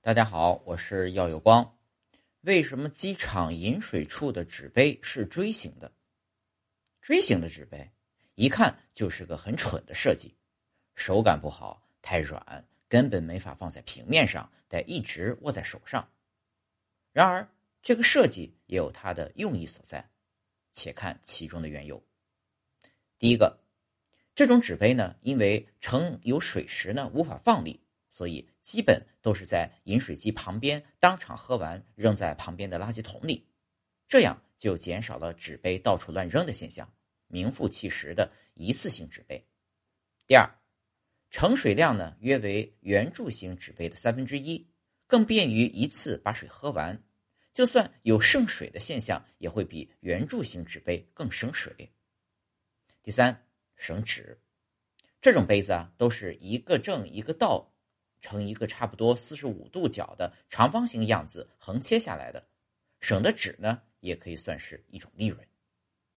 大家好，我是耀有光。为什么机场饮水处的纸杯是锥形的？锥形的纸杯一看就是个很蠢的设计，手感不好，太软，根本没法放在平面上，得一直握在手上。然而，这个设计也有它的用意所在，且看其中的缘由。第一个，这种纸杯呢，因为盛有水时呢无法放力。所以，基本都是在饮水机旁边当场喝完，扔在旁边的垃圾桶里，这样就减少了纸杯到处乱扔的现象，名副其实的一次性纸杯。第二，盛水量呢约为圆柱形纸杯的三分之一，更便于一次把水喝完，就算有剩水的现象，也会比圆柱形纸杯更省水。第三，省纸，这种杯子啊都是一个正一个倒。成一个差不多四十五度角的长方形样子横切下来的，省的纸呢，也可以算是一种利润。